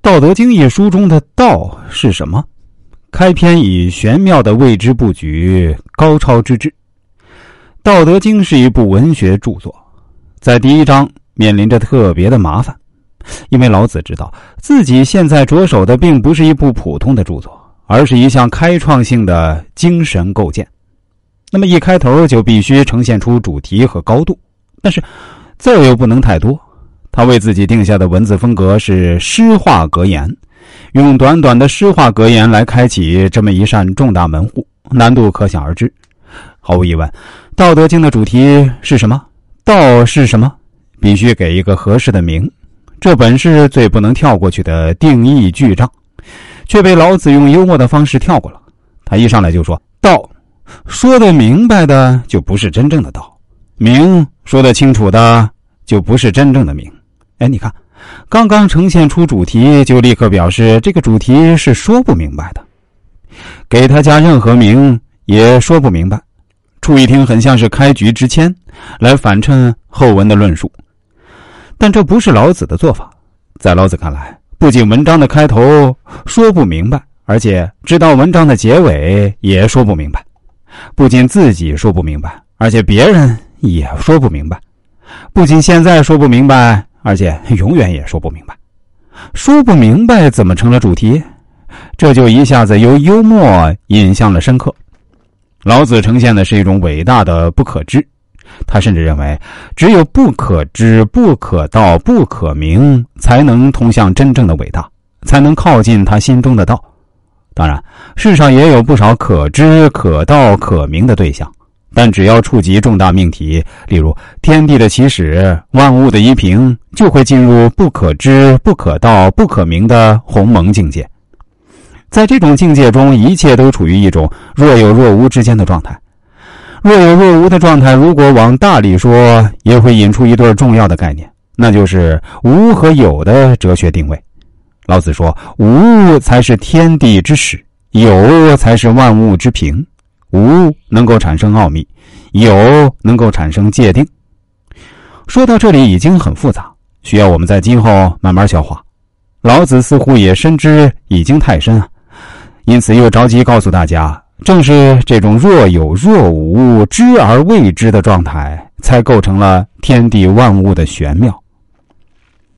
道德经》一书中的“道”是什么？开篇以玄妙的未知布局，高超之至。《道德经》是一部文学著作，在第一章面临着特别的麻烦，因为老子知道自己现在着手的并不是一部普通的著作，而是一项开创性的精神构建。那么一开头就必须呈现出主题和高度，但是字又不能太多。他为自己定下的文字风格是诗画格言，用短短的诗画格言来开启这么一扇重大门户，难度可想而知。毫无疑问，《道德经》的主题是什么？道是什么？必须给一个合适的名。这本是最不能跳过去的定义巨障，却被老子用幽默的方式跳过了。他一上来就说：“道，说的明白的就不是真正的道；明，说的清楚的就不是真正的明。”哎，你看，刚刚呈现出主题，就立刻表示这个主题是说不明白的，给他加任何名也说不明白。初一听，很像是开局之签，来反衬后文的论述。但这不是老子的做法，在老子看来，不仅文章的开头说不明白，而且知道文章的结尾也说不明白。不仅自己说不明白，而且别人也说不明白。不仅现在说不明白。而且永远也说不明白，说不明白怎么成了主题？这就一下子由幽默引向了深刻。老子呈现的是一种伟大的不可知，他甚至认为，只有不可知、不可道、不可名，才能通向真正的伟大，才能靠近他心中的道。当然，世上也有不少可知、可道、可明的对象。但只要触及重大命题，例如天地的起始、万物的依凭，就会进入不可知、不可道、不可名的鸿蒙境界。在这种境界中，一切都处于一种若有若无之间的状态。若有若无的状态，如果往大里说，也会引出一对重要的概念，那就是无和有的哲学定位。老子说：“无才是天地之始，有才是万物之平。”无能够产生奥秘，有能够产生界定。说到这里已经很复杂，需要我们在今后慢慢消化。老子似乎也深知已经太深啊，因此又着急告诉大家：正是这种若有若无、知而未知的状态，才构成了天地万物的玄妙。